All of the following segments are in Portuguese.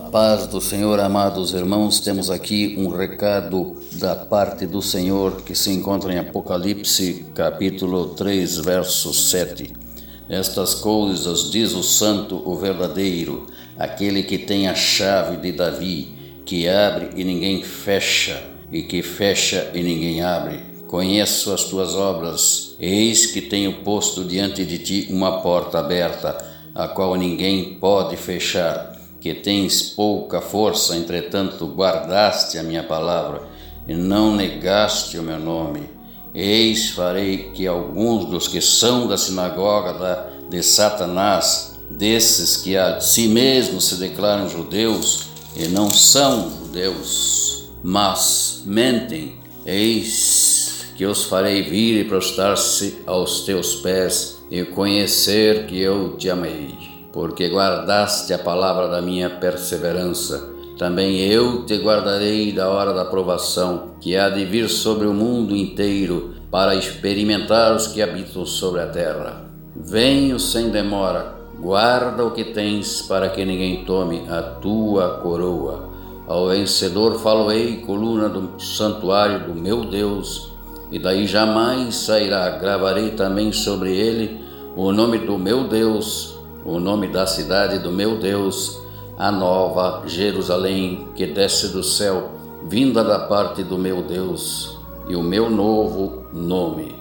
A paz do Senhor, amados irmãos, temos aqui um recado da parte do Senhor que se encontra em Apocalipse, capítulo 3, verso 7. Estas coisas diz o Santo, o verdadeiro, aquele que tem a chave de Davi, que abre e ninguém fecha, e que fecha e ninguém abre. Conheço as tuas obras, eis que tenho posto diante de ti uma porta aberta, a qual ninguém pode fechar que tens pouca força, entretanto guardaste a minha palavra e não negaste o meu nome. Eis farei que alguns dos que são da sinagoga de Satanás, desses que a si mesmos se declaram judeus e não são judeus, mas mentem, eis que os farei vir e prostrar-se aos teus pés e conhecer que eu te amei porque guardaste a palavra da minha perseverança. Também eu te guardarei da hora da provação, que há de vir sobre o mundo inteiro, para experimentar os que habitam sobre a terra. Venho sem demora, guarda o que tens, para que ninguém tome a tua coroa. Ao vencedor faloei, coluna do santuário do meu Deus, e daí jamais sairá. Gravarei também sobre ele o nome do meu Deus o nome da cidade do meu Deus, a nova Jerusalém que desce do céu, vinda da parte do meu Deus, e o meu novo nome.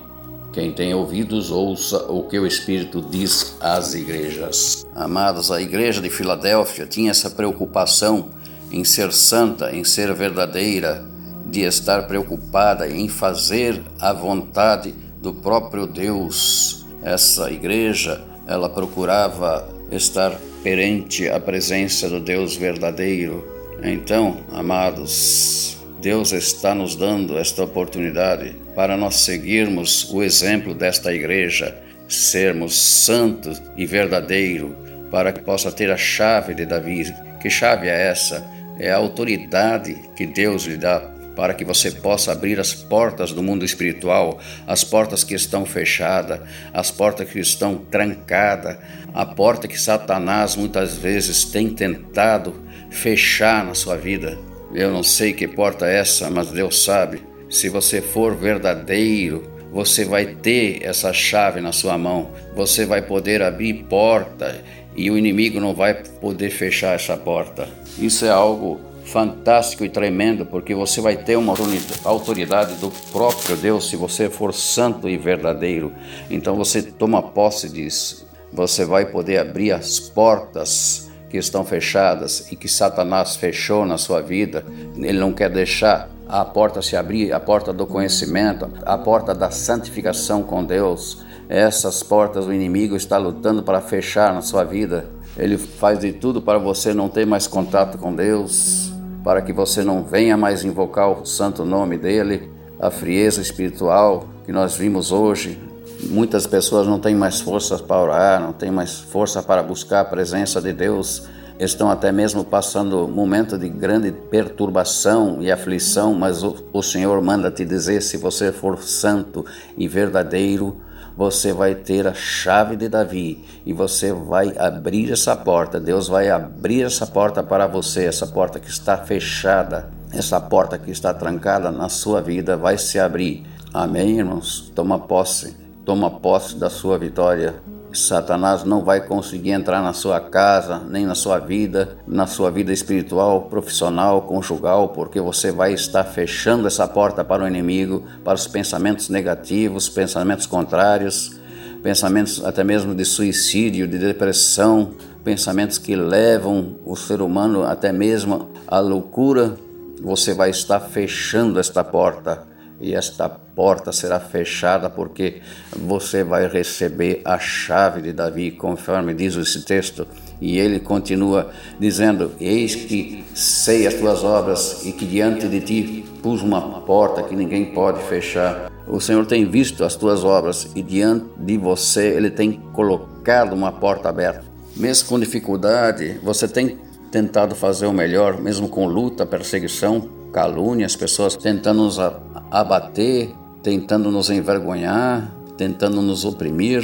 Quem tem ouvidos, ouça o que o Espírito diz às igrejas. Amados, a igreja de Filadélfia tinha essa preocupação em ser santa, em ser verdadeira, de estar preocupada em fazer a vontade do próprio Deus. Essa igreja ela procurava estar perante a presença do Deus verdadeiro. Então, amados, Deus está nos dando esta oportunidade para nós seguirmos o exemplo desta igreja, sermos santos e verdadeiro, para que possa ter a chave de Davi. Que chave é essa? É a autoridade que Deus lhe dá para que você possa abrir as portas do mundo espiritual, as portas que estão fechadas, as portas que estão trancadas, a porta que Satanás muitas vezes tem tentado fechar na sua vida. Eu não sei que porta é essa, mas Deus sabe. Se você for verdadeiro, você vai ter essa chave na sua mão, você vai poder abrir porta e o inimigo não vai poder fechar essa porta. Isso é algo fantástico e tremendo, porque você vai ter uma autoridade do próprio Deus se você for santo e verdadeiro. Então você toma posse disso. Você vai poder abrir as portas que estão fechadas e que Satanás fechou na sua vida. Ele não quer deixar a porta se abrir, a porta do conhecimento, a porta da santificação com Deus. Essas portas o inimigo está lutando para fechar na sua vida. Ele faz de tudo para você não ter mais contato com Deus para que você não venha mais invocar o santo nome dele, a frieza espiritual que nós vimos hoje. Muitas pessoas não têm mais forças para orar, não têm mais força para buscar a presença de Deus, estão até mesmo passando momento de grande perturbação e aflição, mas o, o Senhor manda te dizer: se você for santo e verdadeiro, você vai ter a chave de Davi e você vai abrir essa porta. Deus vai abrir essa porta para você, essa porta que está fechada, essa porta que está trancada na sua vida vai se abrir. Amém, irmãos? Toma posse, toma posse da sua vitória. Satanás não vai conseguir entrar na sua casa, nem na sua vida, na sua vida espiritual, profissional, conjugal, porque você vai estar fechando essa porta para o inimigo, para os pensamentos negativos, pensamentos contrários, pensamentos até mesmo de suicídio, de depressão, pensamentos que levam o ser humano até mesmo à loucura. Você vai estar fechando esta porta e esta porta será fechada porque você vai receber a chave de Davi, conforme diz esse texto. E ele continua dizendo: Eis que sei as tuas obras e que diante de ti pus uma porta que ninguém pode fechar. O Senhor tem visto as tuas obras e diante de você ele tem colocado uma porta aberta. Mesmo com dificuldade, você tem tentado fazer o melhor, mesmo com luta, perseguição, calúnia, as pessoas tentando nos abater, tentando nos envergonhar, tentando nos oprimir,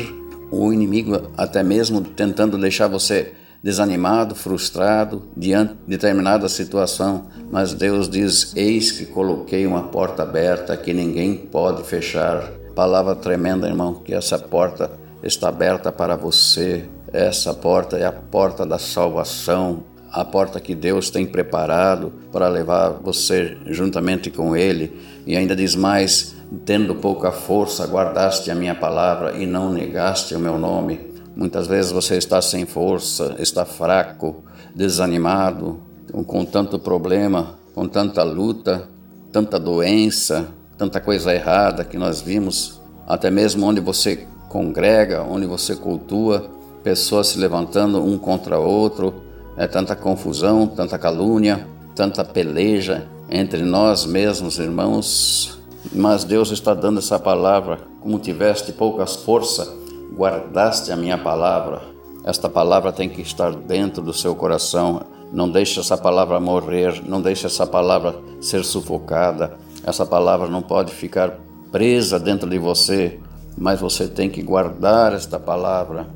o inimigo até mesmo tentando deixar você desanimado, frustrado diante de determinada situação, mas Deus diz: Eis que coloquei uma porta aberta que ninguém pode fechar. Palavra tremenda, irmão, que essa porta está aberta para você. Essa porta é a porta da salvação, a porta que Deus tem preparado para levar você juntamente com Ele. E ainda diz mais: tendo pouca força, guardaste a minha palavra e não negaste o meu nome. Muitas vezes você está sem força, está fraco, desanimado, com tanto problema, com tanta luta, tanta doença, tanta coisa errada que nós vimos, até mesmo onde você congrega, onde você cultua, pessoas se levantando um contra outro, é tanta confusão, tanta calúnia, tanta peleja entre nós mesmos, irmãos. Mas Deus está dando essa palavra, como tiveste poucas forças, guardaste a minha palavra. Esta palavra tem que estar dentro do seu coração. Não deixe essa palavra morrer, não deixe essa palavra ser sufocada. Essa palavra não pode ficar presa dentro de você, mas você tem que guardar esta palavra.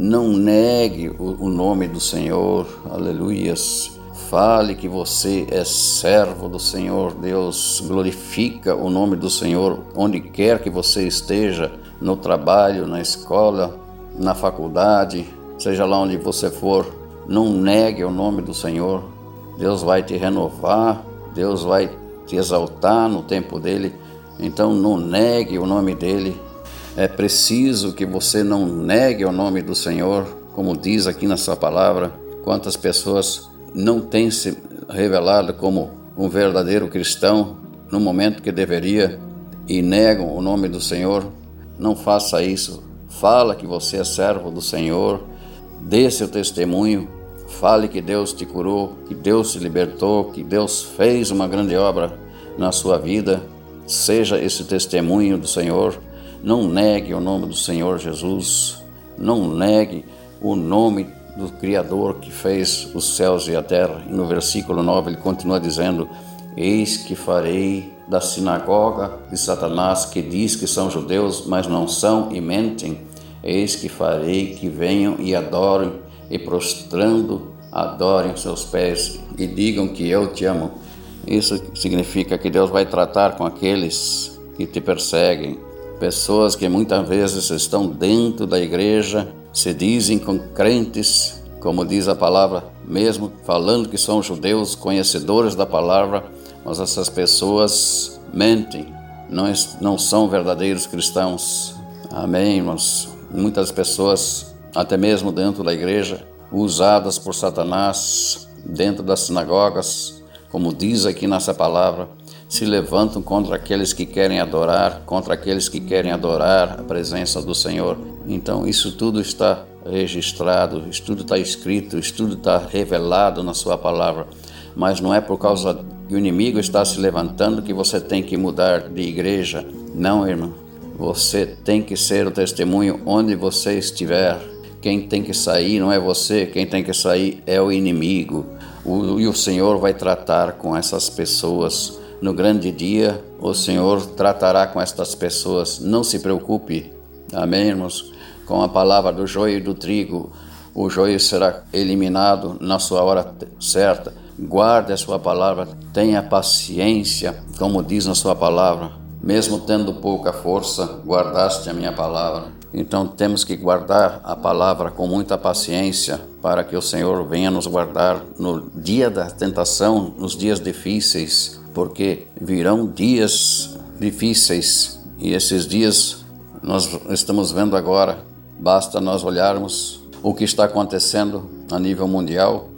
Não negue o, nome do Senhor. Aleluias. Fale que você é servo do Senhor Deus. Glorifica o nome do Senhor onde quer que você esteja no trabalho, na escola, na faculdade, seja lá onde você for, não negue o nome do Senhor. Deus vai te renovar, Deus vai te exaltar no tempo dele. Então não negue o nome dele. É preciso que você não negue o nome do Senhor, como diz aqui na sua palavra. Quantas pessoas não têm se revelado como um verdadeiro cristão no momento que deveria e negam o nome do Senhor não faça isso. Fala que você é servo do Senhor, dê seu testemunho, fale que Deus te curou, que Deus te libertou, que Deus fez uma grande obra na sua vida. Seja esse testemunho do Senhor. Não negue o nome do Senhor Jesus. Não negue o nome do Criador que fez os céus e a terra. E no versículo 9 ele continua dizendo: Eis que farei da sinagoga de Satanás, que diz que são judeus, mas não são e mentem. Eis que farei que venham e adorem, e prostrando adorem seus pés e digam que eu te amo. Isso significa que Deus vai tratar com aqueles que te perseguem, pessoas que muitas vezes estão dentro da igreja, se dizem com crentes, como diz a palavra, mesmo falando que são judeus, conhecedores da palavra, mas essas pessoas mentem, não, não são verdadeiros cristãos. Amém, irmãos? Muitas pessoas, até mesmo dentro da igreja, usadas por Satanás, dentro das sinagogas, como diz aqui nessa palavra, se levantam contra aqueles que querem adorar, contra aqueles que querem adorar a presença do Senhor. Então, isso tudo está registrado, isso tudo está escrito, isso tudo está revelado na Sua palavra. Mas não é por causa que o inimigo está se levantando que você tem que mudar de igreja. Não, irmão. Você tem que ser o testemunho onde você estiver. Quem tem que sair não é você, quem tem que sair é o inimigo. O, e o Senhor vai tratar com essas pessoas. No grande dia, o Senhor tratará com estas pessoas. Não se preocupe. Amém, irmãos? Com a palavra do joio e do trigo, o joio será eliminado na sua hora certa Guarde a sua palavra, tenha paciência, como diz na sua palavra. Mesmo tendo pouca força, guardaste a minha palavra. Então temos que guardar a palavra com muita paciência para que o Senhor venha nos guardar no dia da tentação, nos dias difíceis, porque virão dias difíceis e esses dias nós estamos vendo agora. Basta nós olharmos o que está acontecendo a nível mundial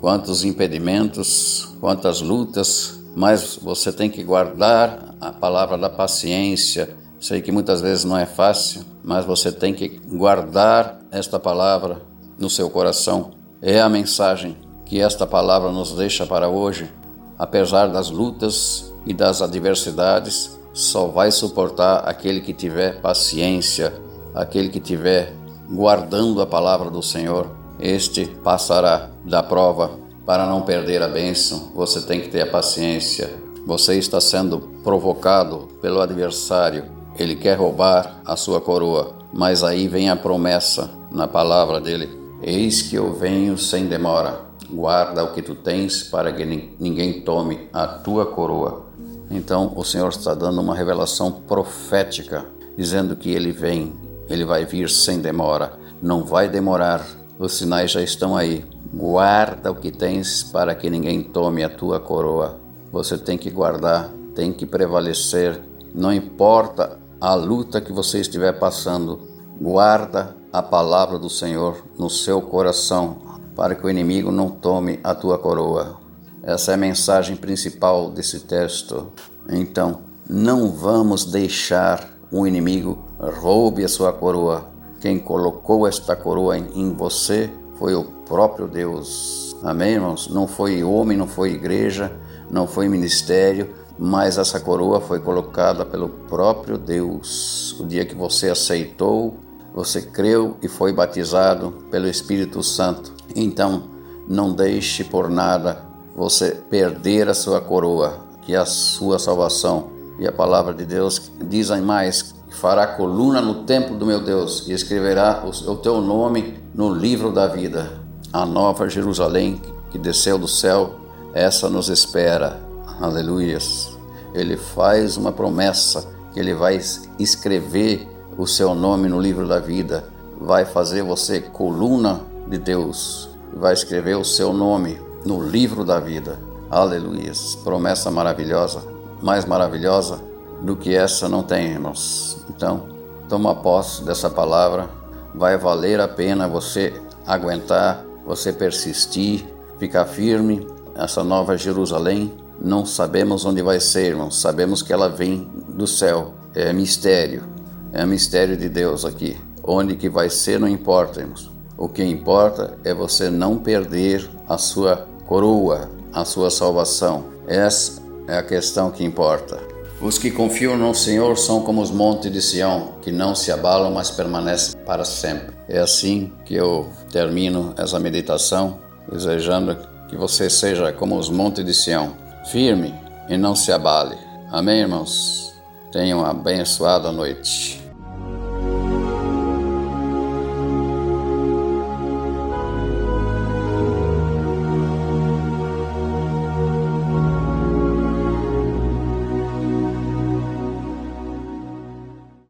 quantos impedimentos, quantas lutas, mas você tem que guardar a palavra da paciência. Sei que muitas vezes não é fácil, mas você tem que guardar esta palavra no seu coração. É a mensagem que esta palavra nos deixa para hoje. Apesar das lutas e das adversidades, só vai suportar aquele que tiver paciência, aquele que tiver guardando a palavra do Senhor este passará da prova. Para não perder a bênção, você tem que ter a paciência. Você está sendo provocado pelo adversário. Ele quer roubar a sua coroa, mas aí vem a promessa na palavra dele. Eis que eu venho sem demora. Guarda o que tu tens para que ninguém tome a tua coroa. Então o Senhor está dando uma revelação profética, dizendo que ele vem, ele vai vir sem demora, não vai demorar, os sinais já estão aí. Guarda o que tens para que ninguém tome a tua coroa. Você tem que guardar, tem que prevalecer, não importa a luta que você estiver passando, guarda a palavra do Senhor no seu coração, para que o inimigo não tome a tua coroa. Essa é a mensagem principal desse texto. Então, não vamos deixar o inimigo roube a sua coroa. Quem colocou esta coroa em você foi o próprio Deus. Amém, irmãos? Não foi homem, não foi igreja, não foi ministério, mas essa coroa foi colocada pelo próprio Deus. O dia que você aceitou, você creu e foi batizado pelo Espírito Santo. Então, não deixe por nada você perder a sua coroa, que é a sua salvação. E a palavra de Deus diz mais: fará coluna no templo do meu Deus e escreverá o teu nome no livro da vida. A nova Jerusalém que desceu do céu, essa nos espera. Aleluias. Ele faz uma promessa que ele vai escrever o seu nome no livro da vida, vai fazer você coluna de Deus, vai escrever o seu nome no livro da vida. Aleluia. Promessa maravilhosa, mais maravilhosa do que essa não tem, irmãos. Então, toma posse dessa palavra. Vai valer a pena você aguentar, você persistir, ficar firme. Essa nova Jerusalém, não sabemos onde vai ser, irmãos. Sabemos que ela vem do céu. É mistério. É mistério de Deus aqui. Onde que vai ser não importa, irmãos. O que importa é você não perder a sua coroa, a sua salvação. Essa é a questão que importa. Os que confiam no Senhor são como os montes de Sião, que não se abalam, mas permanecem para sempre. É assim que eu termino essa meditação, desejando que você seja como os montes de Sião, firme e não se abale. Amém, irmãos? Tenham uma abençoada noite.